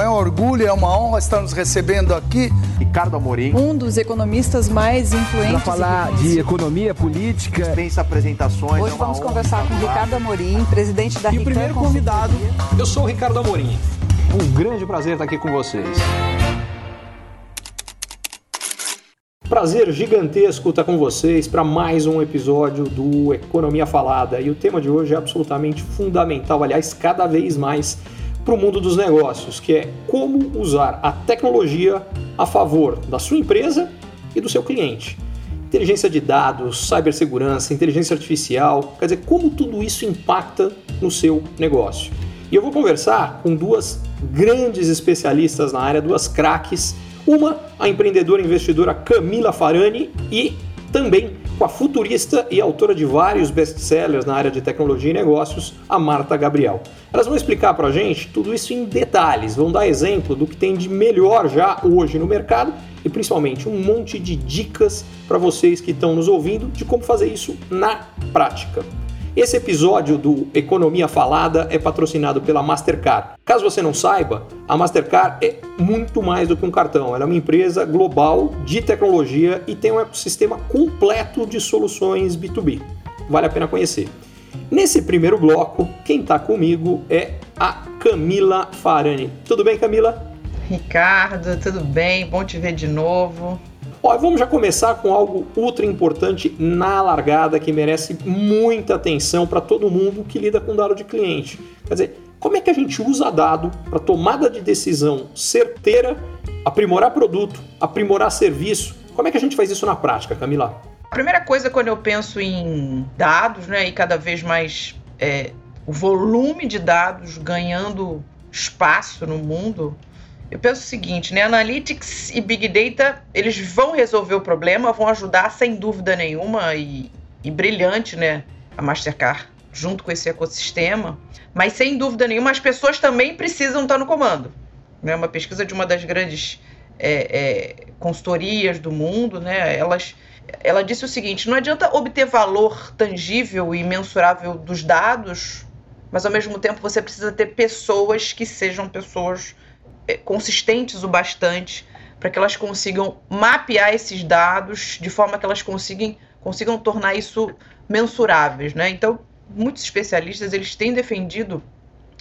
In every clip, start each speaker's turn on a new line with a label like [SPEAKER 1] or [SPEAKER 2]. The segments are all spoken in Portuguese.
[SPEAKER 1] É um orgulho, é uma honra estar nos recebendo aqui.
[SPEAKER 2] Ricardo Amorim.
[SPEAKER 3] Um dos economistas mais influentes.
[SPEAKER 4] Para falar de economia política.
[SPEAKER 2] Dispensa apresentações.
[SPEAKER 3] Hoje é vamos conversar com Ricardo Amorim, presidente da
[SPEAKER 5] E o primeiro convidado, eu sou o Ricardo Amorim. Um grande prazer estar aqui com vocês. Prazer gigantesco estar com vocês para mais um episódio do Economia Falada. E o tema de hoje é absolutamente fundamental, aliás, cada vez mais para o mundo dos negócios, que é como usar a tecnologia a favor da sua empresa e do seu cliente. Inteligência de dados, cibersegurança, inteligência artificial, quer dizer, como tudo isso impacta no seu negócio. E eu vou conversar com duas grandes especialistas na área, duas craques. Uma, a empreendedora e investidora Camila Farani e também com a futurista e autora de vários best-sellers na área de tecnologia e negócios, a Marta Gabriel. Elas vão explicar para a gente tudo isso em detalhes, vão dar exemplo do que tem de melhor já hoje no mercado e principalmente um monte de dicas para vocês que estão nos ouvindo de como fazer isso na prática. Esse episódio do Economia Falada é patrocinado pela Mastercard. Caso você não saiba, a Mastercard é muito mais do que um cartão. Ela é uma empresa global de tecnologia e tem um ecossistema completo de soluções B2B. Vale a pena conhecer. Nesse primeiro bloco, quem está comigo é a Camila Farani. Tudo bem, Camila?
[SPEAKER 6] Ricardo, tudo bem? Bom te ver de novo.
[SPEAKER 5] Ó, vamos já começar com algo ultra importante na largada que merece muita atenção para todo mundo que lida com dado de cliente. Quer dizer, como é que a gente usa dado para tomada de decisão certeira, aprimorar produto, aprimorar serviço? Como é que a gente faz isso na prática, Camila?
[SPEAKER 6] A primeira coisa quando eu penso em dados, né, e cada vez mais é, o volume de dados ganhando espaço no mundo, eu penso o seguinte, né? Analytics e Big Data, eles vão resolver o problema, vão ajudar sem dúvida nenhuma e, e brilhante, né? A Mastercard junto com esse ecossistema. Mas sem dúvida nenhuma, as pessoas também precisam estar no comando. Né? Uma pesquisa de uma das grandes é, é, consultorias do mundo, né? Elas, ela disse o seguinte: não adianta obter valor tangível e mensurável dos dados, mas ao mesmo tempo você precisa ter pessoas que sejam pessoas consistentes o bastante para que elas consigam mapear esses dados de forma que elas consigam, consigam tornar isso mensuráveis, né? Então, muitos especialistas eles têm defendido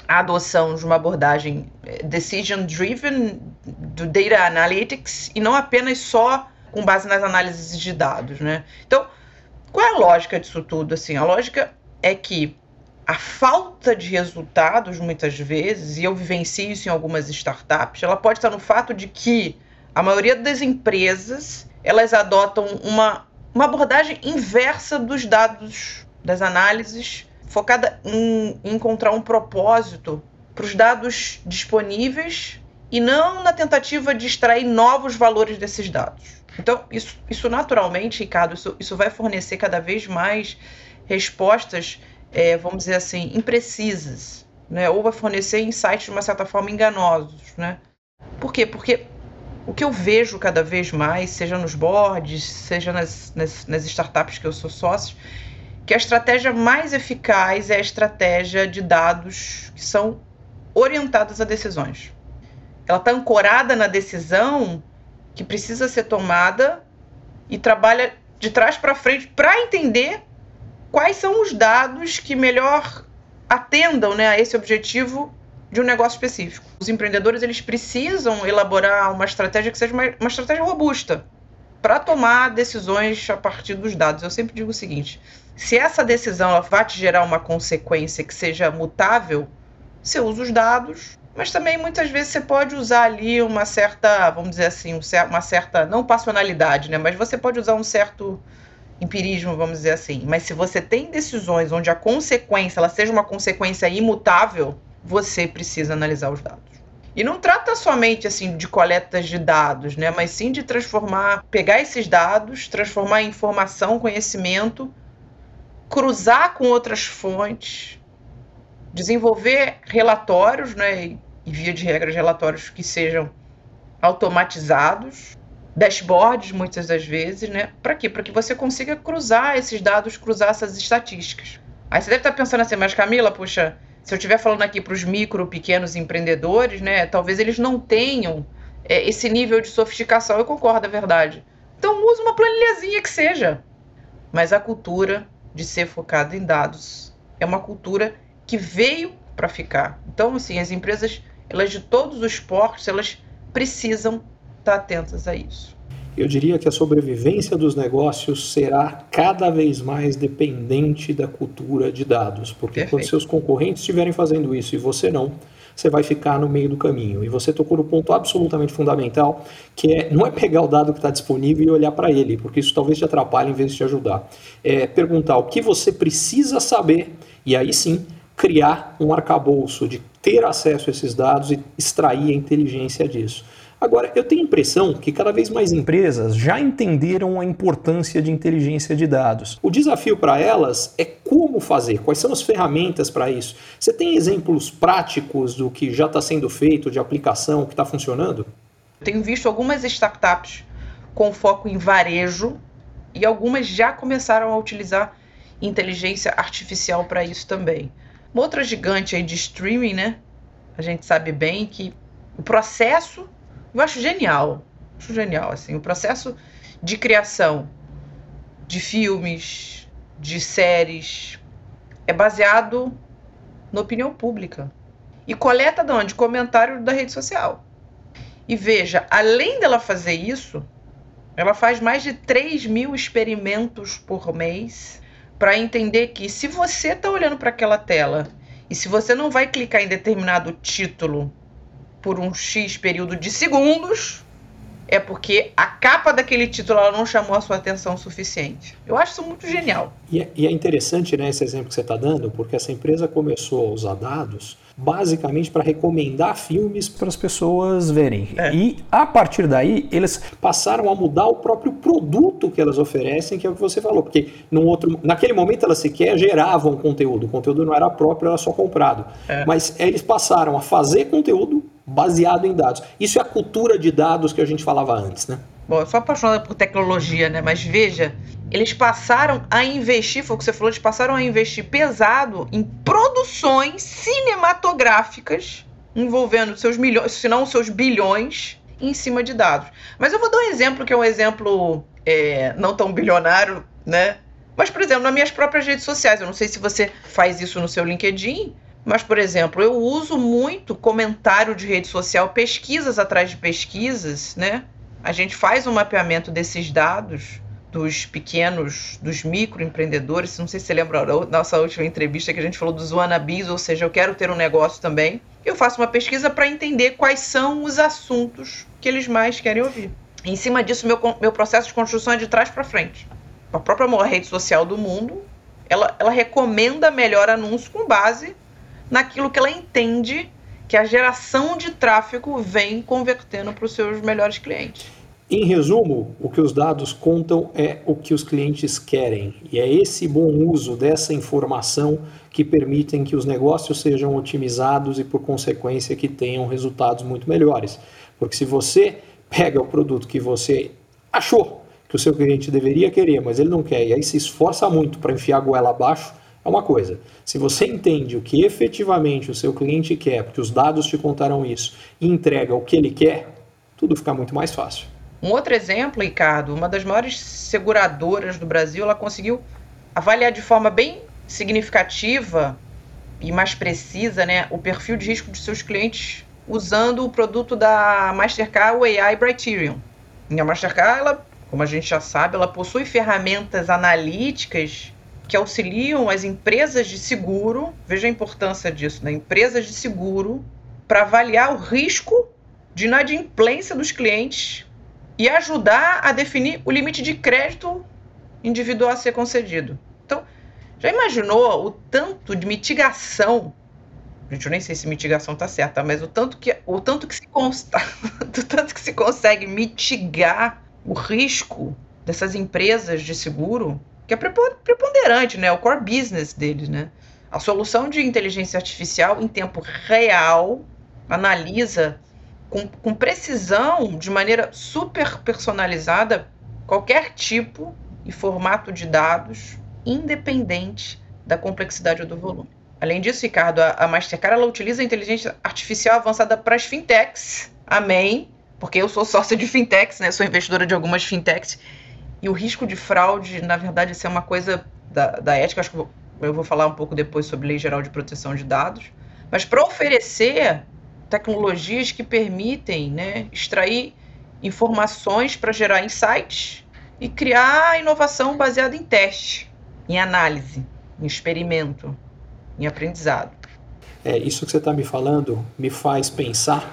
[SPEAKER 6] a adoção de uma abordagem é, decision driven do data analytics e não apenas só com base nas análises de dados, né? Então, qual é a lógica disso tudo? Assim, a lógica é que a falta de resultados, muitas vezes, e eu vivencio isso em algumas startups, ela pode estar no fato de que a maioria das empresas elas adotam uma, uma abordagem inversa dos dados, das análises, focada em, em encontrar um propósito para os dados disponíveis e não na tentativa de extrair novos valores desses dados. Então, isso, isso naturalmente, Ricardo, isso, isso vai fornecer cada vez mais respostas é, vamos dizer assim, imprecisas, né? ou vai fornecer insights de uma certa forma enganosos. Né? Por quê? Porque o que eu vejo cada vez mais, seja nos boards, seja nas, nas, nas startups que eu sou sócio, que a estratégia mais eficaz é a estratégia de dados que são orientadas a decisões. Ela está ancorada na decisão que precisa ser tomada e trabalha de trás para frente para entender quais são os dados que melhor atendam né, a esse objetivo de um negócio específico. Os empreendedores eles precisam elaborar uma estratégia que seja uma, uma estratégia robusta para tomar decisões a partir dos dados. Eu sempre digo o seguinte: se essa decisão vai te gerar uma consequência que seja mutável, você usa os dados, mas também muitas vezes você pode usar ali uma certa, vamos dizer assim, uma certa, não passionalidade, né? Mas você pode usar um certo empirismo, vamos dizer assim. Mas se você tem decisões onde a consequência ela seja uma consequência imutável, você precisa analisar os dados. E não trata somente assim de coletas de dados, né, mas sim de transformar, pegar esses dados, transformar em informação, conhecimento, cruzar com outras fontes, desenvolver relatórios, né, e via de regra relatórios que sejam automatizados dashboards muitas das vezes, né? Para quê? Para que você consiga cruzar esses dados, cruzar essas estatísticas. Aí você deve estar pensando assim, mas Camila, puxa, se eu estiver falando aqui para os micro, pequenos empreendedores, né, talvez eles não tenham é, esse nível de sofisticação. Eu concordo, é verdade. Então, use uma planilhazinha que seja. Mas a cultura de ser focada em dados é uma cultura que veio para ficar. Então, assim, as empresas, elas de todos os portos, elas precisam estar atentas a isso.
[SPEAKER 5] Eu diria que a sobrevivência dos negócios será cada vez mais dependente da cultura de dados, porque Perfeito. quando seus concorrentes estiverem fazendo isso e você não, você vai ficar no meio do caminho. E você tocou no ponto absolutamente fundamental, que é não é pegar o dado que está disponível e olhar para ele, porque isso talvez te atrapalhe em vez de te ajudar. É perguntar o que você precisa saber e aí sim criar um arcabouço de ter acesso a esses dados e extrair a inteligência disso. Agora, eu tenho a impressão que cada vez mais empresas já entenderam a importância de inteligência de dados. O desafio para elas é como fazer, quais são as ferramentas para isso. Você tem exemplos práticos do que já está sendo feito, de aplicação, que está funcionando?
[SPEAKER 6] Tenho visto algumas startups com foco em varejo e algumas já começaram a utilizar inteligência artificial para isso também. Uma outra gigante aí de streaming, né? A gente sabe bem que o processo eu acho genial. Acho genial, assim, o processo de criação de filmes, de séries, é baseado na opinião pública. E coleta de onde? Comentário da rede social. E veja, além dela fazer isso, ela faz mais de 3 mil experimentos por mês para entender que se você está olhando para aquela tela e se você não vai clicar em determinado título por um X período de segundos, é porque a capa daquele título ela não chamou a sua atenção o suficiente. Eu acho isso muito genial.
[SPEAKER 5] E é, e é interessante né, esse exemplo que você está dando, porque essa empresa começou a usar dados basicamente para recomendar filmes para as pessoas verem. É. E a partir daí, eles passaram a mudar o próprio produto que elas oferecem, que é o que você falou, porque no outro, naquele momento elas sequer geravam conteúdo, o conteúdo não era próprio, era só comprado. É. Mas eles passaram a fazer conteúdo baseado em dados. Isso é a cultura de dados que a gente falava antes, né?
[SPEAKER 6] Bom, eu sou apaixonada por tecnologia, né? Mas veja, eles passaram a investir, foi o que você falou, eles passaram a investir pesado em produções cinematográficas envolvendo seus milhões, se não seus bilhões, em cima de dados. Mas eu vou dar um exemplo que é um exemplo é, não tão bilionário, né? Mas, por exemplo, nas minhas próprias redes sociais, eu não sei se você faz isso no seu LinkedIn, mas, por exemplo, eu uso muito comentário de rede social, pesquisas atrás de pesquisas, né? A gente faz um mapeamento desses dados dos pequenos, dos microempreendedores. Não sei se você lembra da nossa última entrevista que a gente falou dos wannabes, ou seja, eu quero ter um negócio também. Eu faço uma pesquisa para entender quais são os assuntos que eles mais querem ouvir. Em cima disso, meu, meu processo de construção é de trás para frente. A própria maior rede social do mundo, ela, ela recomenda melhor anúncio com base naquilo que ela entende que a geração de tráfego vem convertendo para os seus melhores clientes.
[SPEAKER 5] Em resumo, o que os dados contam é o que os clientes querem, e é esse bom uso dessa informação que permitem que os negócios sejam otimizados e, por consequência, que tenham resultados muito melhores. Porque se você pega o produto que você achou que o seu cliente deveria querer, mas ele não quer, e aí se esforça muito para enfiar a goela abaixo, é uma coisa. Se você entende o que efetivamente o seu cliente quer, porque os dados te contaram isso, e entrega o que ele quer, tudo fica muito mais fácil.
[SPEAKER 6] Um outro exemplo, Ricardo, uma das maiores seguradoras do Brasil, ela conseguiu avaliar de forma bem significativa e mais precisa né, o perfil de risco de seus clientes usando o produto da Mastercard, o AI Brighterion. E a Mastercard, ela, como a gente já sabe, ela possui ferramentas analíticas que auxiliam as empresas de seguro, veja a importância disso, né? empresas de seguro, para avaliar o risco de inadimplência dos clientes e ajudar a definir o limite de crédito individual a ser concedido. Então, já imaginou o tanto de mitigação? Gente, eu nem sei se mitigação está certa, mas o tanto que o tanto que se consta, o tanto que se consegue mitigar o risco dessas empresas de seguro que é preponderante, né? O core business deles, né? A solução de inteligência artificial em tempo real analisa com, com precisão, de maneira super personalizada, qualquer tipo e formato de dados, independente da complexidade ou do volume. Além disso, Ricardo, a Mastercard ela utiliza a inteligência artificial avançada para as fintechs. Amém. Porque eu sou sócia de fintechs, né? Sou investidora de algumas fintechs. E o risco de fraude, na verdade, isso é uma coisa da, da ética. Acho que eu vou falar um pouco depois sobre Lei Geral de Proteção de Dados. Mas para oferecer tecnologias que permitem né, extrair informações para gerar insights e criar inovação baseada em teste, em análise, em experimento, em aprendizado.
[SPEAKER 5] É, isso que você está me falando me faz pensar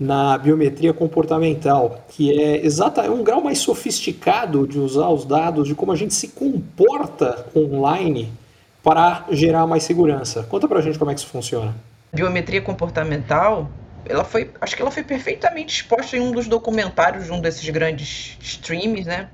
[SPEAKER 5] na biometria comportamental, que é exata, é um grau mais sofisticado de usar os dados, de como a gente se comporta online para gerar mais segurança. Conta pra gente como é que isso funciona.
[SPEAKER 6] Biometria comportamental, ela foi, acho que ela foi perfeitamente exposta em um dos documentários de um desses grandes streams, né?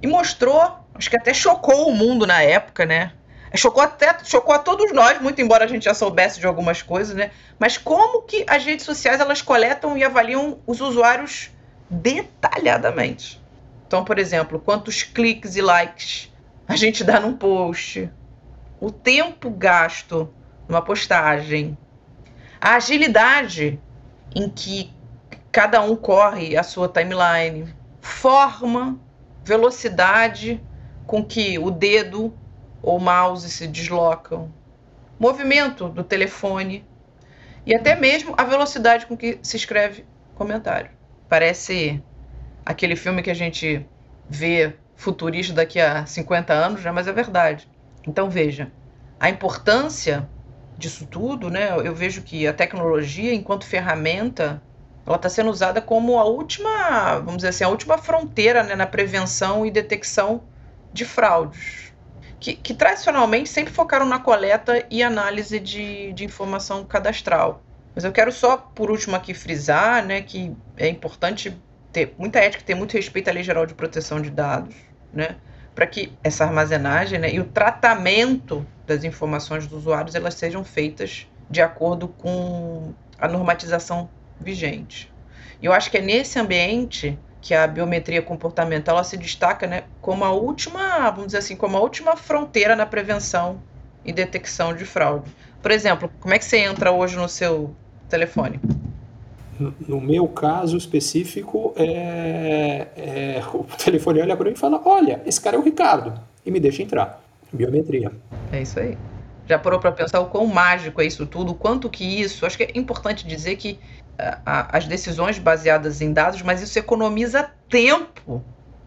[SPEAKER 6] E mostrou, acho que até chocou o mundo na época, né? Chocou até chocou a todos nós, muito embora a gente já soubesse de algumas coisas, né? Mas como que as redes sociais elas coletam e avaliam os usuários detalhadamente? Então, por exemplo, quantos cliques e likes a gente dá num post, o tempo gasto numa postagem, a agilidade em que cada um corre a sua timeline, forma, velocidade com que o dedo ou mouse se deslocam, movimento do telefone e até mesmo a velocidade com que se escreve comentário. Parece aquele filme que a gente vê futurista daqui a 50 anos, né? mas é verdade. Então veja, a importância disso tudo, né? Eu vejo que a tecnologia, enquanto ferramenta, ela está sendo usada como a última, vamos dizer assim, a última fronteira né, na prevenção e detecção de fraudes que, que, tradicionalmente sempre focaram na coleta e análise de, de informação cadastral. Mas eu quero só, por último, aqui frisar né, que é importante ter muita ética, ter muito respeito à Lei Geral de Proteção de Dados, né, para que essa armazenagem né, e o tratamento das informações dos usuários elas sejam feitas de acordo com a normatização vigente. E eu acho que é nesse ambiente que a biometria comportamental ela se destaca né, como a última, vamos dizer assim, como a última fronteira na prevenção e detecção de fraude. Por exemplo, como é que você entra hoje no seu telefone?
[SPEAKER 5] No meu caso específico, é, é, o telefone olha para mim e fala: Olha, esse cara é o Ricardo, e me deixa entrar. Biometria.
[SPEAKER 6] É isso aí. Já parou para pensar o quão mágico é isso tudo, o quanto que isso. Acho que é importante dizer que a, as decisões baseadas em dados, mas isso economiza tempo.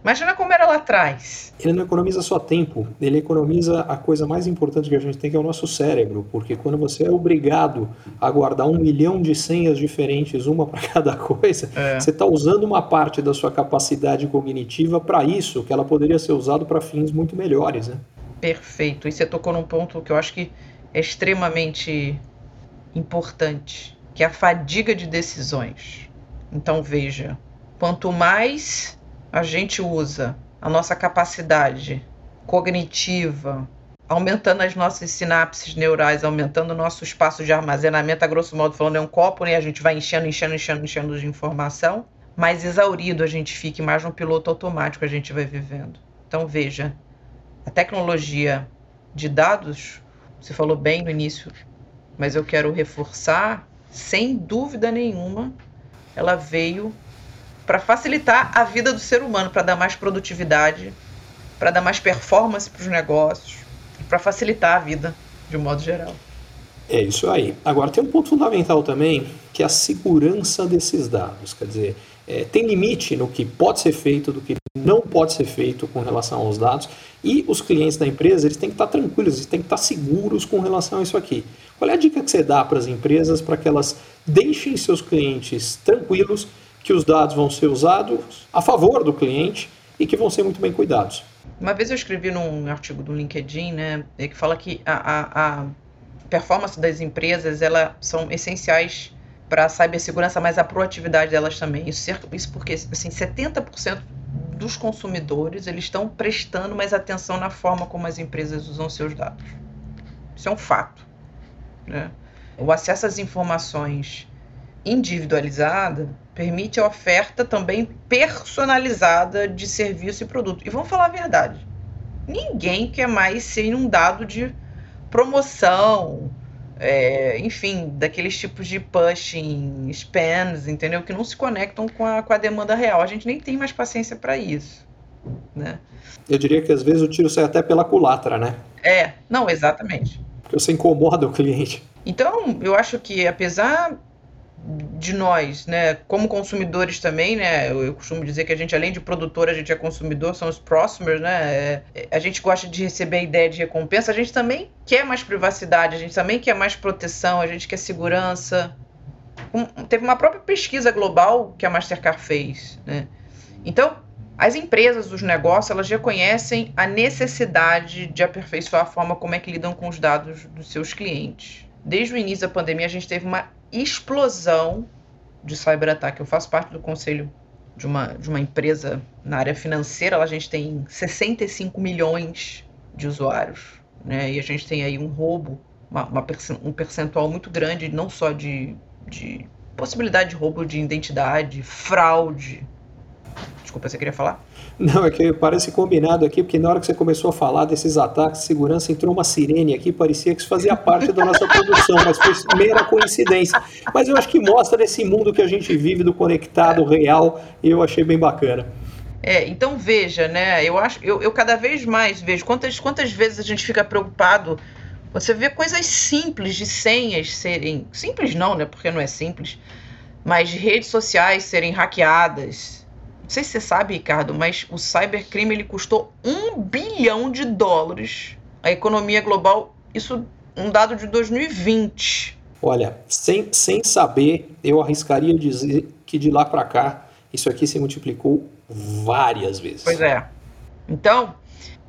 [SPEAKER 6] Imagina como era lá atrás.
[SPEAKER 5] Ele não economiza só tempo, ele economiza a coisa mais importante que a gente tem, que é o nosso cérebro. Porque quando você é obrigado a guardar um milhão de senhas diferentes, uma para cada coisa, é. você está usando uma parte da sua capacidade cognitiva para isso, que ela poderia ser usada para fins muito melhores. Né?
[SPEAKER 6] Perfeito. E você tocou num ponto que eu acho que é extremamente importante que é a fadiga de decisões. Então veja, quanto mais a gente usa a nossa capacidade cognitiva, aumentando as nossas sinapses neurais, aumentando o nosso espaço de armazenamento, a grosso modo falando, é um copo, né? A gente vai enchendo, enchendo, enchendo, enchendo de informação, mais exaurido a gente fica, mais no piloto automático a gente vai vivendo. Então veja, a tecnologia de dados, você falou bem no início, mas eu quero reforçar sem dúvida nenhuma, ela veio para facilitar a vida do ser humano, para dar mais produtividade, para dar mais performance para os negócios, para facilitar a vida de um modo geral.
[SPEAKER 5] É isso aí. Agora tem um ponto fundamental também, que é a segurança desses dados. Quer dizer, é, tem limite no que pode ser feito, do que não pode ser feito com relação aos dados. E os clientes da empresa eles têm que estar tranquilos, eles têm que estar seguros com relação a isso aqui. Qual é a dica que você dá para as empresas para que elas deixem seus clientes tranquilos que os dados vão ser usados a favor do cliente e que vão ser muito bem cuidados?
[SPEAKER 6] Uma vez eu escrevi num artigo do LinkedIn, né, que fala que a, a, a performance das empresas ela são essenciais para a cibersegurança, mas a proatividade delas também. Isso, isso porque assim, 70% dos consumidores eles estão prestando mais atenção na forma como as empresas usam seus dados. Isso é um fato. Né? O acesso às informações individualizada permite a oferta também personalizada de serviço e produto. E vamos falar a verdade: ninguém quer mais ser inundado de promoção, é, enfim, daqueles tipos de pushing, spams, entendeu? Que não se conectam com a, com a demanda real. A gente nem tem mais paciência para isso, né?
[SPEAKER 5] Eu diria que às vezes o tiro sai até pela culatra, né?
[SPEAKER 6] É, não, exatamente.
[SPEAKER 5] Porque você incomoda o cliente.
[SPEAKER 6] Então, eu acho que apesar de nós, né, como consumidores também, né, eu, costumo dizer que a gente além de produtor, a gente é consumidor, são os próximos, né, é, a gente gosta de receber a ideia de recompensa, a gente também quer mais privacidade, a gente também quer mais proteção, a gente quer segurança. Um, teve uma própria pesquisa global que a Mastercard fez, né. Então, as empresas, os negócios, elas reconhecem a necessidade de aperfeiçoar a forma como é que lidam com os dados dos seus clientes. Desde o início da pandemia, a gente teve uma explosão de cyberataque. Eu faço parte do conselho de uma, de uma empresa na área financeira, a gente tem 65 milhões de usuários, né? E a gente tem aí um roubo, uma, uma um percentual muito grande, não só de, de possibilidade de roubo de identidade, fraude. Desculpa, você queria falar?
[SPEAKER 5] Não, é que parece combinado aqui, porque na hora que você começou a falar desses ataques de segurança, entrou uma sirene aqui, parecia que isso fazia parte da nossa produção, mas foi mera coincidência. Mas eu acho que mostra esse mundo que a gente vive do conectado real, e eu achei bem bacana.
[SPEAKER 6] É, então veja, né? Eu acho, eu, eu cada vez mais vejo quantas, quantas vezes a gente fica preocupado. Você vê coisas simples de senhas serem. Simples não, né? Porque não é simples. Mas de redes sociais serem hackeadas não sei se você sabe, Ricardo, mas o cybercrime ele custou um bilhão de dólares à economia global. Isso um dado de 2020.
[SPEAKER 5] Olha, sem, sem saber, eu arriscaria dizer que de lá para cá isso aqui se multiplicou várias vezes.
[SPEAKER 6] Pois é. Então,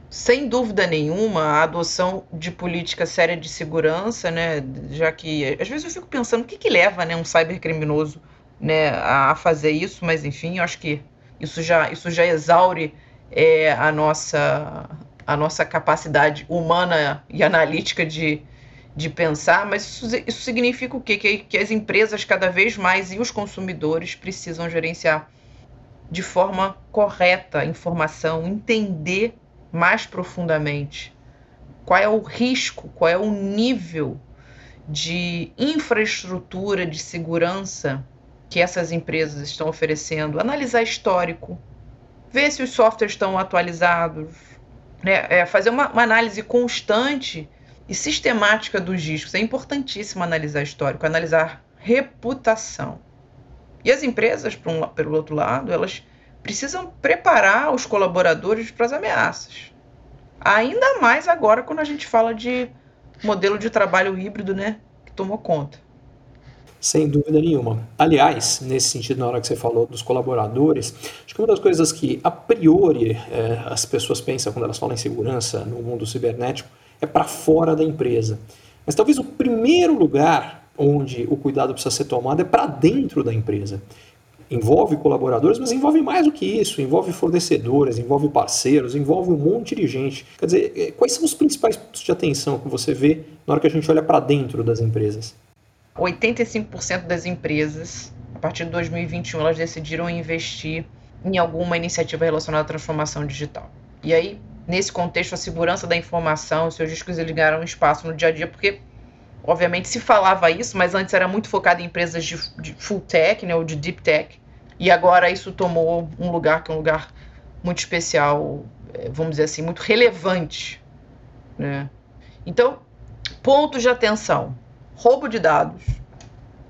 [SPEAKER 6] sem dúvida nenhuma, a adoção de política séria de segurança, né, já que às vezes eu fico pensando o que, que leva, né, um cybercriminoso, né, a fazer isso, mas enfim, eu acho que isso já, isso já exaure é, a, nossa, a nossa capacidade humana e analítica de, de pensar, mas isso, isso significa o quê? Que, que as empresas cada vez mais e os consumidores precisam gerenciar de forma correta a informação, entender mais profundamente qual é o risco, qual é o nível de infraestrutura de segurança que essas empresas estão oferecendo, analisar histórico, ver se os softwares estão atualizados, né? é, fazer uma, uma, análise constante e sistemática dos riscos. É importantíssimo analisar histórico, analisar reputação. E as empresas, um, pelo outro lado, elas precisam preparar os colaboradores para as ameaças. Ainda mais agora quando a gente fala de modelo de trabalho híbrido, né, que tomou conta.
[SPEAKER 5] Sem dúvida nenhuma. Aliás, nesse sentido, na hora que você falou dos colaboradores, acho que uma das coisas que a priori é, as pessoas pensam quando elas falam em segurança no mundo cibernético é para fora da empresa. Mas talvez o primeiro lugar onde o cuidado precisa ser tomado é para dentro da empresa. Envolve colaboradores, mas envolve mais do que isso, envolve fornecedores, envolve parceiros, envolve um monte de gente. Quer dizer, é, quais são os principais pontos de atenção que você vê na hora que a gente olha para dentro das empresas?
[SPEAKER 6] 85% das empresas, a partir de 2021, elas decidiram investir em alguma iniciativa relacionada à transformação digital. E aí, nesse contexto, a segurança da informação, os seus discos eles ganharam espaço no dia a dia, porque, obviamente, se falava isso, mas antes era muito focado em empresas de, de full tech, né, ou de deep tech, e agora isso tomou um lugar que é um lugar muito especial, é, vamos dizer assim, muito relevante. Né? Então, pontos de atenção roubo de dados,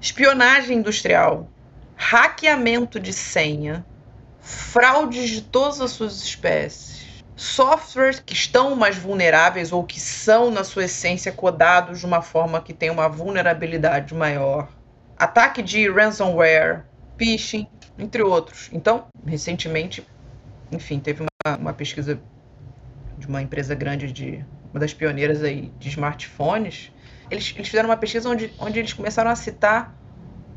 [SPEAKER 6] espionagem industrial, hackeamento de senha, fraudes de todas as suas espécies, softwares que estão mais vulneráveis ou que são, na sua essência, codados de uma forma que tem uma vulnerabilidade maior, ataque de ransomware, phishing, entre outros. Então, recentemente, enfim, teve uma, uma pesquisa de uma empresa grande de uma das pioneiras aí de smartphones eles, eles fizeram uma pesquisa onde, onde eles começaram a citar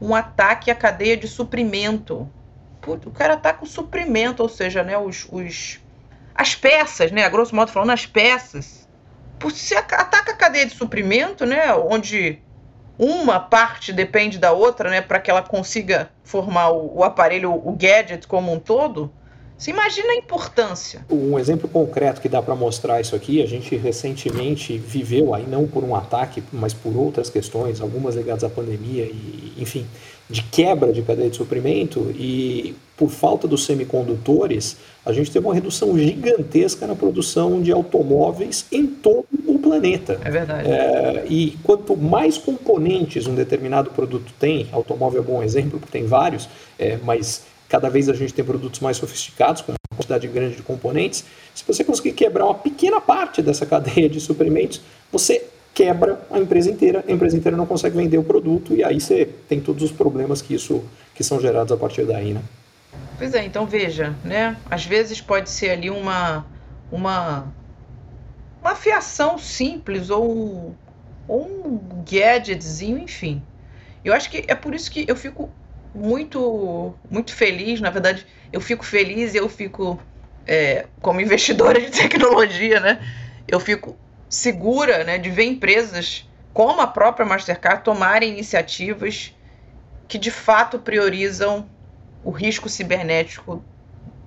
[SPEAKER 6] um ataque à cadeia de suprimento. o cara tá com suprimento, ou seja, né, os, os, as peças, né, a grosso modo falando, as peças. Por se ataca a cadeia de suprimento, né, onde uma parte depende da outra, né, para que ela consiga formar o, o aparelho, o gadget como um todo, Você imagina a importância.
[SPEAKER 5] Um exemplo concreto que dá para mostrar isso aqui, a gente recentemente viveu, aí não por um ataque, mas por outras questões, algumas ligadas à pandemia e, enfim, de quebra de cadeia de suprimento e por falta dos semicondutores, a gente teve uma redução gigantesca na produção de automóveis em todo o planeta.
[SPEAKER 6] É verdade.
[SPEAKER 5] É, e quanto mais componentes um determinado produto tem, automóvel é um bom exemplo, porque tem vários, é, mas Cada vez a gente tem produtos mais sofisticados, com uma quantidade grande de componentes. Se você conseguir quebrar uma pequena parte dessa cadeia de suprimentos, você quebra a empresa inteira, a empresa inteira não consegue vender o produto e aí você tem todos os problemas que isso que são gerados a partir daí, né?
[SPEAKER 6] Pois é, então veja, né? Às vezes pode ser ali uma uma uma fiação simples ou, ou um gadgetzinho, enfim. Eu acho que é por isso que eu fico muito, muito feliz. Na verdade, eu fico feliz e eu fico, é, como investidora de tecnologia, né? Eu fico segura né, de ver empresas como a própria Mastercard tomarem iniciativas que de fato priorizam o risco cibernético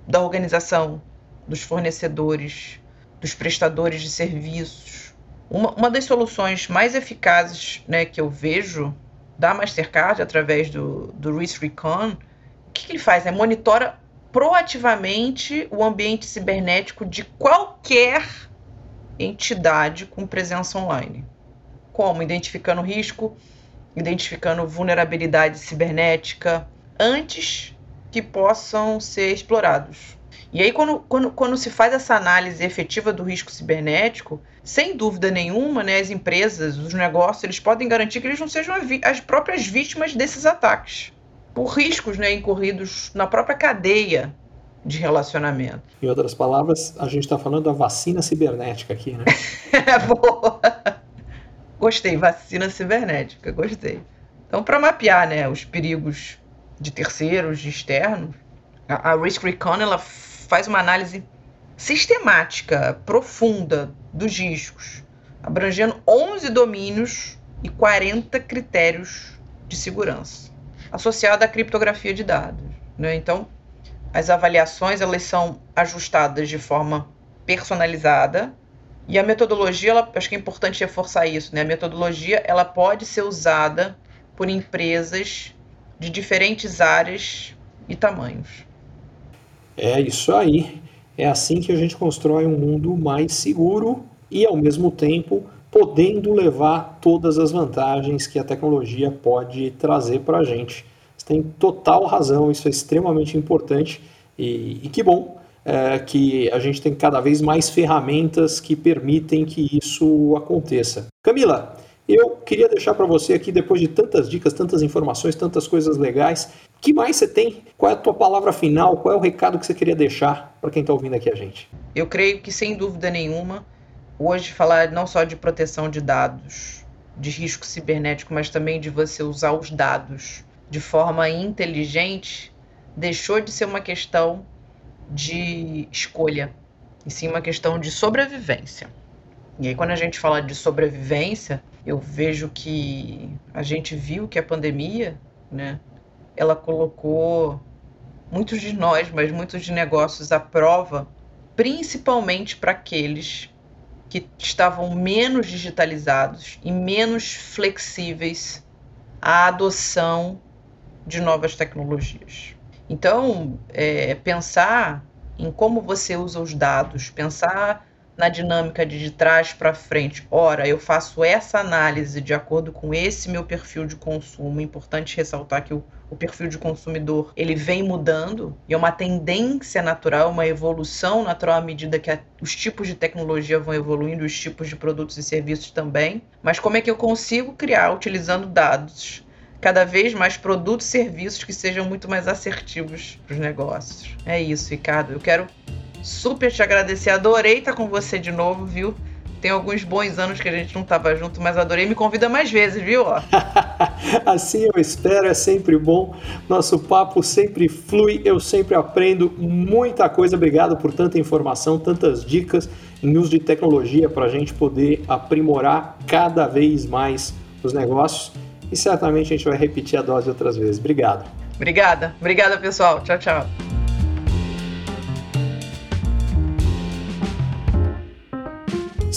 [SPEAKER 6] da organização, dos fornecedores, dos prestadores de serviços. Uma, uma das soluções mais eficazes né, que eu vejo da Mastercard através do, do Risk Recon, o que, que ele faz? É monitora proativamente o ambiente cibernético de qualquer entidade com presença online. Como? Identificando risco, identificando vulnerabilidade cibernética antes que possam ser explorados. E aí, quando, quando, quando se faz essa análise efetiva do risco cibernético, sem dúvida nenhuma, né, as empresas, os negócios, eles podem garantir que eles não sejam as próprias vítimas desses ataques, por riscos né, incorridos na própria cadeia de relacionamento.
[SPEAKER 5] Em outras palavras, a gente está falando da vacina cibernética aqui, né?
[SPEAKER 6] Boa! Gostei, vacina cibernética, gostei. Então, para mapear né, os perigos de terceiros, de externos, a, a Risk Recon ela faz uma análise sistemática, profunda dos riscos, abrangendo 11 domínios e 40 critérios de segurança, associada à criptografia de dados. Né? Então, as avaliações elas são ajustadas de forma personalizada e a metodologia, ela, acho que é importante reforçar isso, né? A metodologia ela pode ser usada por empresas de diferentes áreas e tamanhos.
[SPEAKER 5] É isso aí. É assim que a gente constrói um mundo mais seguro e, ao mesmo tempo, podendo levar todas as vantagens que a tecnologia pode trazer para a gente. Você tem total razão, isso é extremamente importante e, e que bom é, que a gente tem cada vez mais ferramentas que permitem que isso aconteça. Camila, eu queria deixar para você aqui, depois de tantas dicas, tantas informações, tantas coisas legais, que mais você tem? Qual é a tua palavra final? Qual é o recado que você queria deixar para quem está ouvindo aqui a gente?
[SPEAKER 6] Eu creio que, sem dúvida nenhuma, hoje falar não só de proteção de dados, de risco cibernético, mas também de você usar os dados de forma inteligente, deixou de ser uma questão de escolha, e sim uma questão de sobrevivência. E aí, quando a gente fala de sobrevivência, eu vejo que a gente viu que a pandemia, né, ela colocou muitos de nós, mas muitos de negócios à prova, principalmente para aqueles que estavam menos digitalizados e menos flexíveis à adoção de novas tecnologias. Então, é, pensar em como você usa os dados, pensar na dinâmica de, de trás para frente. Ora, eu faço essa análise de acordo com esse meu perfil de consumo. Importante ressaltar que o, o perfil de consumidor ele vem mudando e é uma tendência natural, uma evolução natural à medida que a, os tipos de tecnologia vão evoluindo, os tipos de produtos e serviços também. Mas como é que eu consigo criar, utilizando dados, cada vez mais produtos e serviços que sejam muito mais assertivos para os negócios? É isso, Ricardo. Eu quero super te agradecer. Adorei estar com você de novo, viu? Tem alguns bons anos que a gente não estava junto, mas adorei. Me convida mais vezes, viu?
[SPEAKER 5] assim eu espero, é sempre bom. Nosso papo sempre flui, eu sempre aprendo muita coisa. Obrigado por tanta informação, tantas dicas em uso de tecnologia para a gente poder aprimorar cada vez mais os negócios. E certamente a gente vai repetir a dose outras vezes. Obrigado.
[SPEAKER 6] Obrigada. Obrigada, pessoal. Tchau, tchau.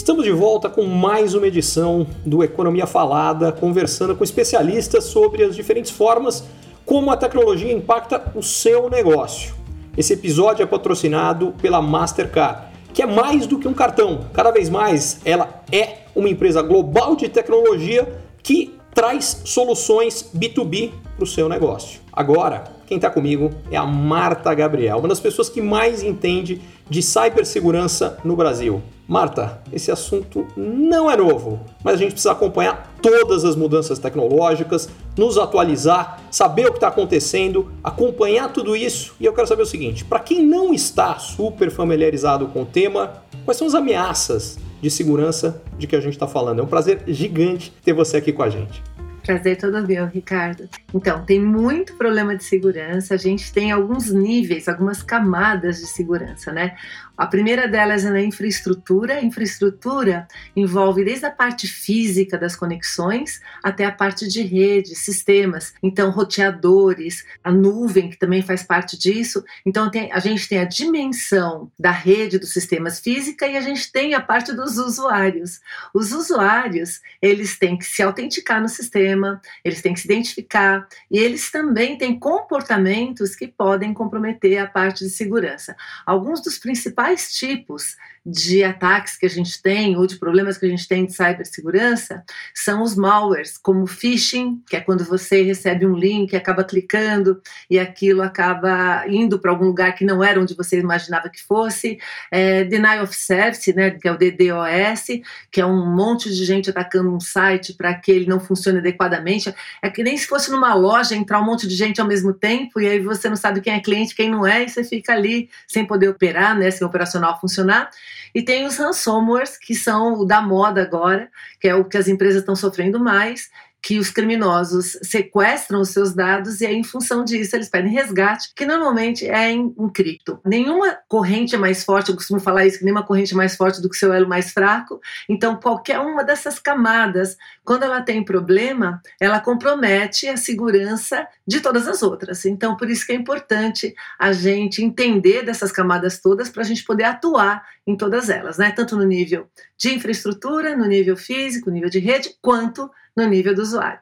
[SPEAKER 5] Estamos de volta com mais uma edição do Economia Falada, conversando com especialistas sobre as diferentes formas como a tecnologia impacta o seu negócio. Esse episódio é patrocinado pela Mastercard, que é mais do que um cartão. Cada vez mais ela é uma empresa global de tecnologia que traz soluções B2B para o seu negócio. Agora, quem está comigo é a Marta Gabriel, uma das pessoas que mais entende de cibersegurança no Brasil. Marta, esse assunto não é novo, mas a gente precisa acompanhar todas as mudanças tecnológicas, nos atualizar, saber o que está acontecendo, acompanhar tudo isso. E eu quero saber o seguinte: para quem não está super familiarizado com o tema, quais são as ameaças de segurança de que a gente está falando? É um prazer gigante ter você aqui com a gente.
[SPEAKER 7] Prazer todo meu, Ricardo. Então, tem muito problema de segurança, a gente tem alguns níveis, algumas camadas de segurança, né? A primeira delas é na infraestrutura. A infraestrutura envolve desde a parte física das conexões até a parte de rede, sistemas. Então, roteadores, a nuvem, que também faz parte disso. Então, tem, a gente tem a dimensão da rede dos sistemas física e a gente tem a parte dos usuários. Os usuários, eles têm que se autenticar no sistema, eles têm que se identificar e eles também têm comportamentos que podem comprometer a parte de segurança. Alguns dos principais principais tipos de ataques que a gente tem ou de problemas que a gente tem de cibersegurança são os malwares, como phishing, que é quando você recebe um link, acaba clicando e aquilo acaba indo para algum lugar que não era onde você imaginava que fosse, é, denial of service, né, que é o DDoS, que é um monte de gente atacando um site para que ele não funcione adequadamente. É que nem se fosse numa loja entrar um monte de gente ao mesmo tempo e aí você não sabe quem é cliente, quem não é, e você fica ali sem poder operar, né, sem operacional funcionar. E tem os ransomwares, que são o da moda agora, que é o que as empresas estão sofrendo mais, que os criminosos sequestram os seus dados e aí, em função disso, eles pedem resgate, que normalmente é em, em cripto. Nenhuma corrente é mais forte, eu costumo falar isso, que nenhuma corrente é mais forte do que seu elo mais fraco. Então, qualquer uma dessas camadas, quando ela tem problema, ela compromete a segurança de todas as outras. Então, por isso que é importante a gente entender dessas camadas todas para a gente poder atuar em todas elas, né? Tanto no nível de infraestrutura, no nível físico, nível de rede, quanto no nível do usuário.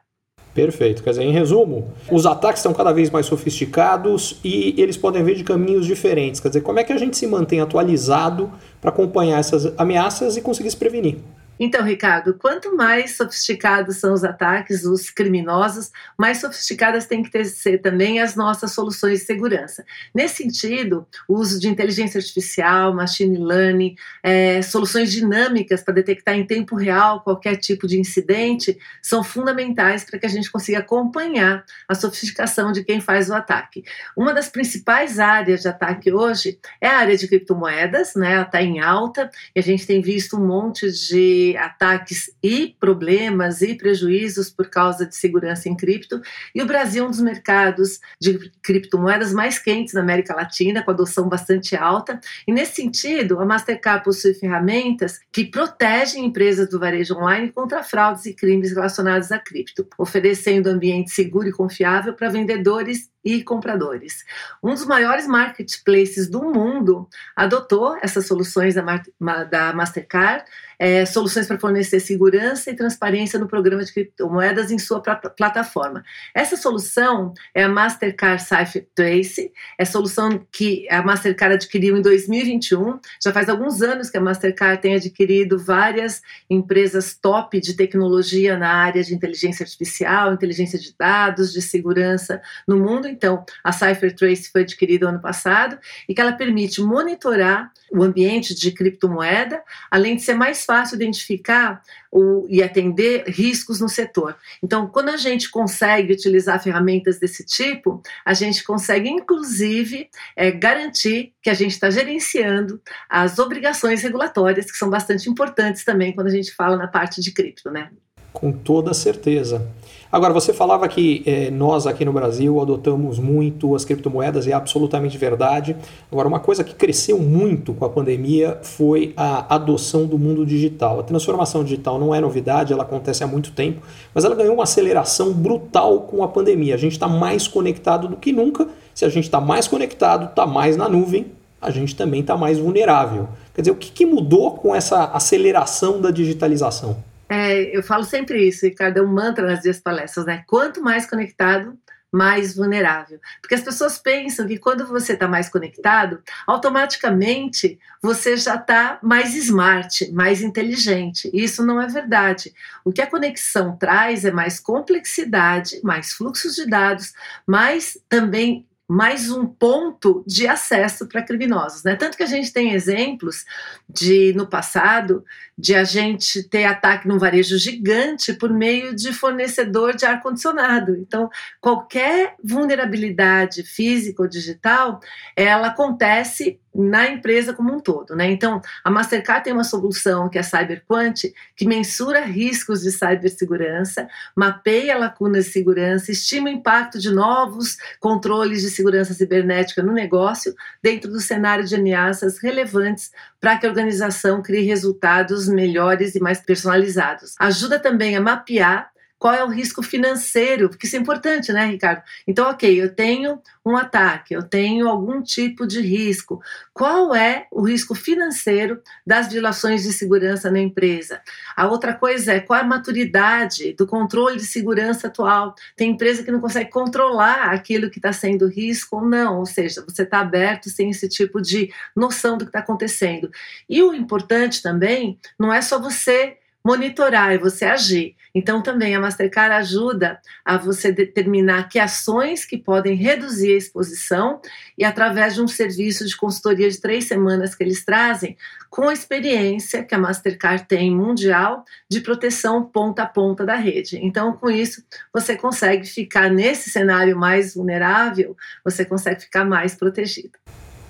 [SPEAKER 5] Perfeito. Quer dizer, em resumo, os ataques estão cada vez mais sofisticados e eles podem vir de caminhos diferentes. Quer dizer, como é que a gente se mantém atualizado para acompanhar essas ameaças e conseguir se prevenir?
[SPEAKER 7] Então, Ricardo, quanto mais sofisticados são os ataques, os criminosos, mais sofisticadas têm que ter, ser também as nossas soluções de segurança. Nesse sentido, o uso de inteligência artificial, machine learning, é, soluções dinâmicas para detectar em tempo real qualquer tipo de incidente são fundamentais para que a gente consiga acompanhar a sofisticação de quem faz o ataque. Uma das principais áreas de ataque hoje é a área de criptomoedas, né? Ela está em alta e a gente tem visto um monte de ataques e problemas e prejuízos por causa de segurança em cripto. E o Brasil é um dos mercados de criptomoedas mais quentes na América Latina, com adoção bastante alta. E nesse sentido, a Mastercard possui ferramentas que protegem empresas do varejo online contra fraudes e crimes relacionados a cripto, oferecendo um ambiente seguro e confiável para vendedores e compradores. Um dos maiores marketplaces do mundo adotou essas soluções da, da Mastercard, é, soluções para fornecer segurança e transparência no programa de criptomoedas em sua plataforma. Essa solução é a Mastercard Cipher Trace, é solução que a Mastercard adquiriu em 2021. Já faz alguns anos que a Mastercard tem adquirido várias empresas top de tecnologia na área de inteligência artificial, inteligência de dados, de segurança no mundo então a CipherTrace foi adquirida ano passado e que ela permite monitorar o ambiente de criptomoeda, além de ser mais fácil identificar o, e atender riscos no setor. Então, quando a gente consegue utilizar ferramentas desse tipo, a gente consegue, inclusive, é, garantir que a gente está gerenciando as obrigações regulatórias, que são bastante importantes também quando a gente fala na parte de cripto, né?
[SPEAKER 5] Com toda certeza. Agora, você falava que é, nós aqui no Brasil adotamos muito as criptomoedas, e é absolutamente verdade. Agora, uma coisa que cresceu muito com a pandemia foi a adoção do mundo digital. A transformação digital não é novidade, ela acontece há muito tempo, mas ela ganhou uma aceleração brutal com a pandemia. A gente está mais conectado do que nunca. Se a gente está mais conectado, está mais na nuvem, a gente também está mais vulnerável. Quer dizer, o que, que mudou com essa aceleração da digitalização?
[SPEAKER 7] É, eu falo sempre isso, Ricardo, é um mantra nas minhas palestras, né? Quanto mais conectado, mais vulnerável. Porque as pessoas pensam que quando você está mais conectado, automaticamente você já está mais smart, mais inteligente. Isso não é verdade. O que a conexão traz é mais complexidade, mais fluxos de dados, mais também mais um ponto de acesso para criminosos, né? Tanto que a gente tem exemplos de no passado de a gente ter ataque num varejo gigante por meio de fornecedor de ar condicionado. Então, qualquer vulnerabilidade física ou digital, ela acontece na empresa como um todo, né? Então, a Mastercard tem uma solução que é a CyberQuant, que mensura riscos de cibersegurança, mapeia lacunas de segurança, estima o impacto de novos controles de segurança cibernética no negócio, dentro do cenário de ameaças relevantes para que a organização crie resultados melhores e mais personalizados. Ajuda também a mapear qual é o risco financeiro, porque isso é importante, né, Ricardo? Então, ok, eu tenho um ataque, eu tenho algum tipo de risco. Qual é o risco financeiro das violações de segurança na empresa? A outra coisa é qual é a maturidade do controle de segurança atual. Tem empresa que não consegue controlar aquilo que está sendo risco ou não, ou seja, você está aberto sem esse tipo de noção do que está acontecendo. E o importante também não é só você monitorar e você agir. Então, também a Mastercard ajuda a você determinar que ações que podem reduzir a exposição e através de um serviço de consultoria de três semanas que eles trazem, com a experiência que a Mastercard tem mundial de proteção ponta a ponta da rede. Então, com isso, você consegue ficar nesse cenário mais vulnerável, você consegue ficar mais protegido.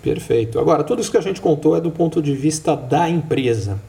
[SPEAKER 5] Perfeito. Agora, tudo isso que a gente contou é do ponto de vista da empresa.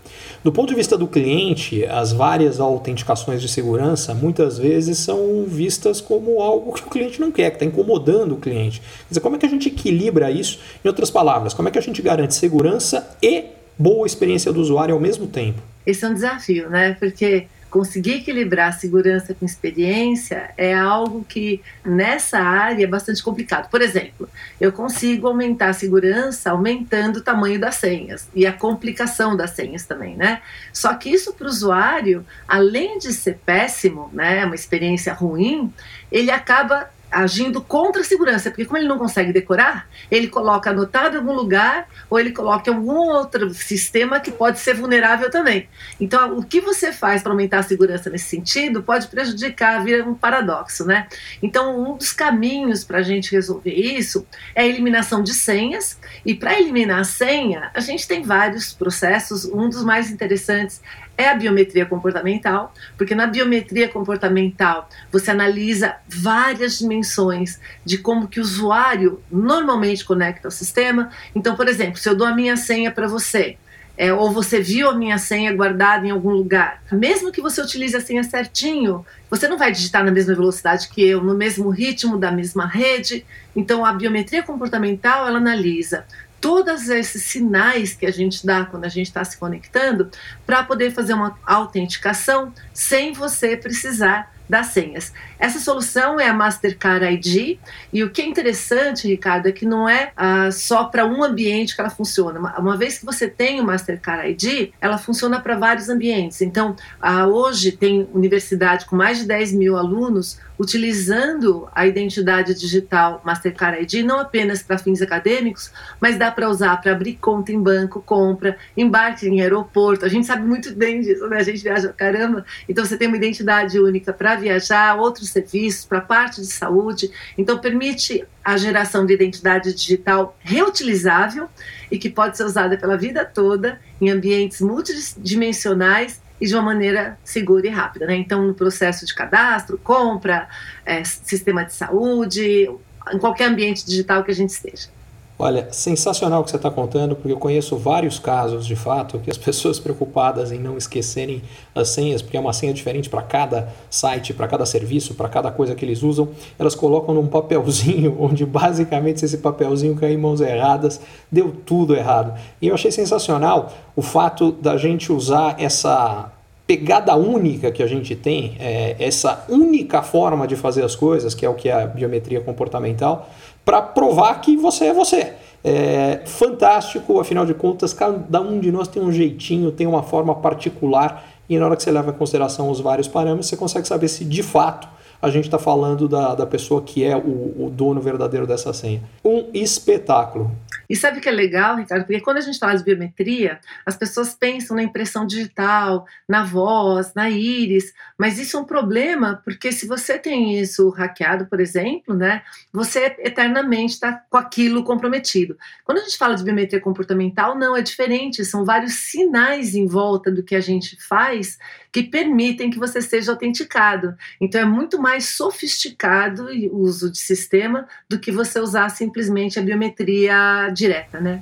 [SPEAKER 5] Do ponto de vista do cliente, as várias autenticações de segurança muitas vezes são vistas como algo que o cliente não quer, que está incomodando o cliente. Quer dizer, como é que a gente equilibra isso? Em outras palavras, como é que a gente garante segurança e boa experiência do usuário ao mesmo tempo?
[SPEAKER 7] Esse é um desafio, né? Porque conseguir equilibrar segurança com experiência é algo que nessa área é bastante complicado. Por exemplo, eu consigo aumentar a segurança aumentando o tamanho das senhas e a complicação das senhas também, né? Só que isso para o usuário, além de ser péssimo, né, uma experiência ruim, ele acaba agindo contra a segurança, porque como ele não consegue decorar, ele coloca anotado em algum lugar ou ele coloca em algum outro sistema que pode ser vulnerável também. Então, o que você faz para aumentar a segurança nesse sentido pode prejudicar, vira um paradoxo, né? Então, um dos caminhos para a gente resolver isso é a eliminação de senhas, e para eliminar a senha, a gente tem vários processos, um dos mais interessantes é a biometria comportamental, porque na biometria comportamental você analisa várias dimensões de como que o usuário normalmente conecta ao sistema. Então, por exemplo, se eu dou a minha senha para você, é, ou você viu a minha senha guardada em algum lugar, mesmo que você utilize a senha certinho, você não vai digitar na mesma velocidade que eu, no mesmo ritmo da mesma rede. Então, a biometria comportamental ela analisa todos esses sinais que a gente dá quando a gente está se conectando para poder fazer uma autenticação sem você precisar das senhas. Essa solução é a Mastercard ID e o que é interessante, Ricardo, é que não é ah, só para um ambiente que ela funciona. Uma, uma, vez que você tem o Mastercard ID, ela funciona para vários ambientes. Então, ah, hoje tem universidade com mais de 10 mil alunos utilizando a identidade digital Mastercard ID não apenas para fins acadêmicos, mas dá para usar para abrir conta em banco, compra, embarque em aeroporto. A gente sabe muito bem disso, né? A gente viaja caramba. Então, você tem uma identidade única para viajar, outros serviços, para a parte de saúde. Então, permite a geração de identidade digital reutilizável e que pode ser usada pela vida toda em ambientes multidimensionais e de uma maneira segura e rápida. Né? Então, no processo de cadastro, compra, é, sistema de saúde, em qualquer ambiente digital que a gente esteja.
[SPEAKER 5] Olha, sensacional o que você está contando, porque eu conheço vários casos, de fato, que as pessoas preocupadas em não esquecerem as senhas, porque é uma senha diferente para cada site, para cada serviço, para cada coisa que eles usam, elas colocam num papelzinho, onde basicamente se esse papelzinho cair em mãos erradas, deu tudo errado. E eu achei sensacional o fato da gente usar essa pegada única que a gente tem, é, essa única forma de fazer as coisas, que é o que é a biometria comportamental, para provar que você é você. É fantástico, afinal de contas, cada um de nós tem um jeitinho, tem uma forma particular, e na hora que você leva em consideração os vários parâmetros, você consegue saber se de fato a gente está falando da, da pessoa que é o, o dono verdadeiro dessa senha. Um espetáculo.
[SPEAKER 7] E sabe o que é legal, Ricardo? Porque quando a gente fala de biometria, as pessoas pensam na impressão digital, na voz, na íris, mas isso é um problema, porque se você tem isso hackeado, por exemplo, né, você eternamente está com aquilo comprometido. Quando a gente fala de biometria comportamental, não, é diferente, são vários sinais em volta do que a gente faz que permitem que você seja autenticado. Então é muito mais sofisticado o uso de sistema do que você usar simplesmente a biometria direta, né?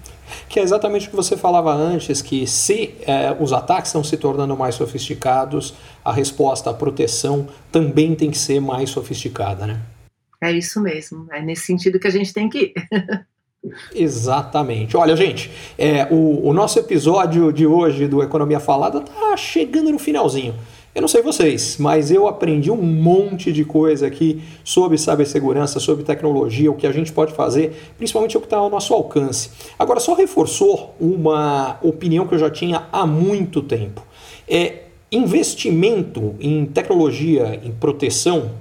[SPEAKER 5] Que é exatamente o que você falava antes, que se é, os ataques estão se tornando mais sofisticados, a resposta, a proteção também tem que ser mais sofisticada, né?
[SPEAKER 7] É isso mesmo, é nesse sentido que a gente tem que ir.
[SPEAKER 5] Exatamente. Olha, gente, é, o, o, nosso episódio de hoje do Economia Falada tá chegando no finalzinho. Eu não sei vocês, mas eu aprendi um monte de coisa aqui sobre cibersegurança, sobre tecnologia, o que a gente pode fazer, principalmente o que está ao nosso alcance. Agora, só reforçou uma opinião que eu já tinha há muito tempo. É investimento em tecnologia, em proteção.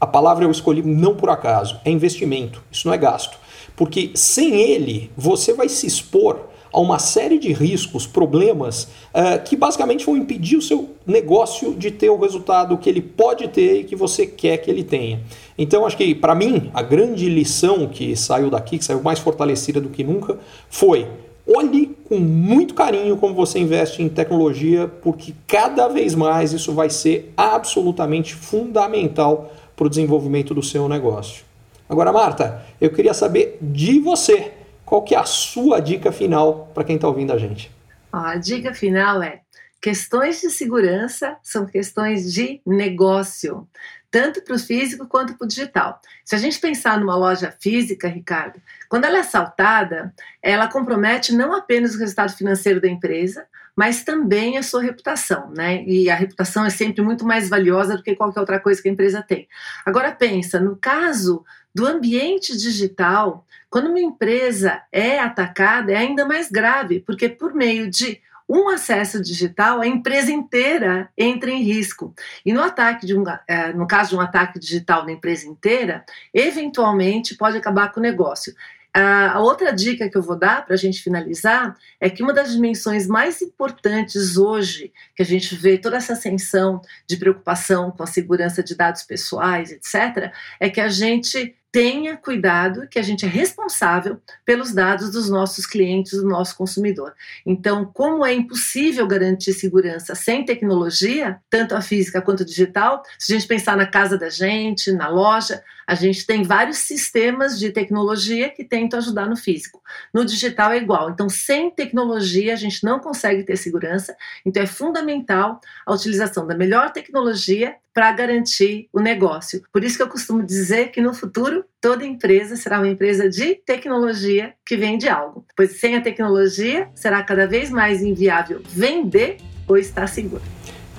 [SPEAKER 5] A palavra eu escolhi não por acaso, é investimento, isso não é gasto. Porque sem ele, você vai se expor a uma série de riscos, problemas uh, que basicamente vão impedir o seu negócio de ter o resultado que ele pode ter e que você quer que ele tenha. Então, acho que para mim, a grande lição que saiu daqui, que saiu mais fortalecida do que nunca, foi olhe com muito carinho como você investe em tecnologia, porque cada vez mais isso vai ser absolutamente fundamental para o desenvolvimento do seu negócio. Agora, Marta, eu queria saber de você qual que é a sua dica final para quem está ouvindo a gente?
[SPEAKER 7] A dica final é: questões de segurança são questões de negócio, tanto para o físico quanto para o digital. Se a gente pensar numa loja física, Ricardo, quando ela é assaltada, ela compromete não apenas o resultado financeiro da empresa, mas também a sua reputação, né? E a reputação é sempre muito mais valiosa do que qualquer outra coisa que a empresa tem. Agora pensa, no caso do ambiente digital, quando uma empresa é atacada, é ainda mais grave, porque por meio de um acesso digital, a empresa inteira entra em risco. E no ataque de um, é, no caso de um ataque digital na empresa inteira, eventualmente pode acabar com o negócio. A outra dica que eu vou dar para a gente finalizar é que uma das dimensões mais importantes hoje, que a gente vê toda essa ascensão de preocupação com a segurança de dados pessoais, etc., é que a gente tenha cuidado que a gente é responsável pelos dados dos nossos clientes, do nosso consumidor. Então, como é impossível garantir segurança sem tecnologia, tanto a física quanto a digital, se a gente pensar na casa da gente, na loja, a gente tem vários sistemas de tecnologia que tentam ajudar no físico. No digital é igual. Então, sem tecnologia, a gente não consegue ter segurança. Então, é fundamental a utilização da melhor tecnologia para garantir o negócio. Por isso que eu costumo dizer que no futuro toda empresa será uma empresa de tecnologia que vende algo, pois sem a tecnologia será cada vez mais inviável vender ou estar seguro.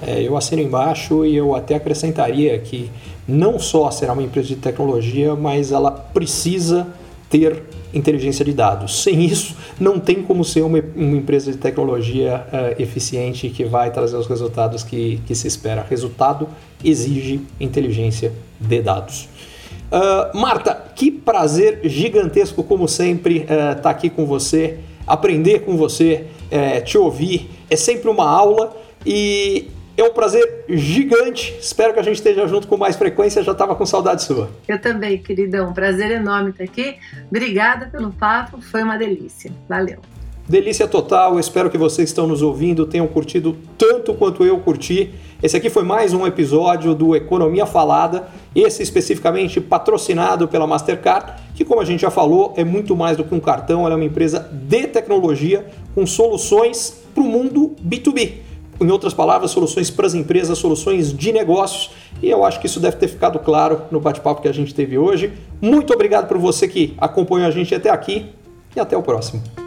[SPEAKER 5] É, eu assino embaixo e eu até acrescentaria que não só será uma empresa de tecnologia, mas ela precisa ter inteligência de dados. Sem isso, não tem como ser uma, uma empresa de tecnologia uh, eficiente que vai trazer os resultados que, que se espera. Resultado exige inteligência de dados. Uh, Marta, que prazer gigantesco, como sempre, estar uh, tá aqui com você, aprender com você, uh, te ouvir. É sempre uma aula e é um prazer gigante. Espero que a gente esteja junto com mais frequência. Já estava com saudade sua.
[SPEAKER 7] Eu também, queridão. Prazer enorme estar aqui. Obrigada pelo papo. Foi uma delícia. Valeu.
[SPEAKER 5] Delícia total. espero que vocês que estão nos ouvindo tenham curtido tanto quanto eu curti. Esse aqui foi mais um episódio do Economia Falada, esse especificamente patrocinado pela Mastercard, que, como a gente já falou, é muito mais do que um cartão, ela é uma empresa de tecnologia com soluções para o mundo B2B em outras palavras, soluções para as empresas, soluções de negócios. E eu acho que isso deve ter ficado claro no bate-papo que a gente teve hoje. Muito obrigado por você que acompanhou a gente até aqui e até o próximo.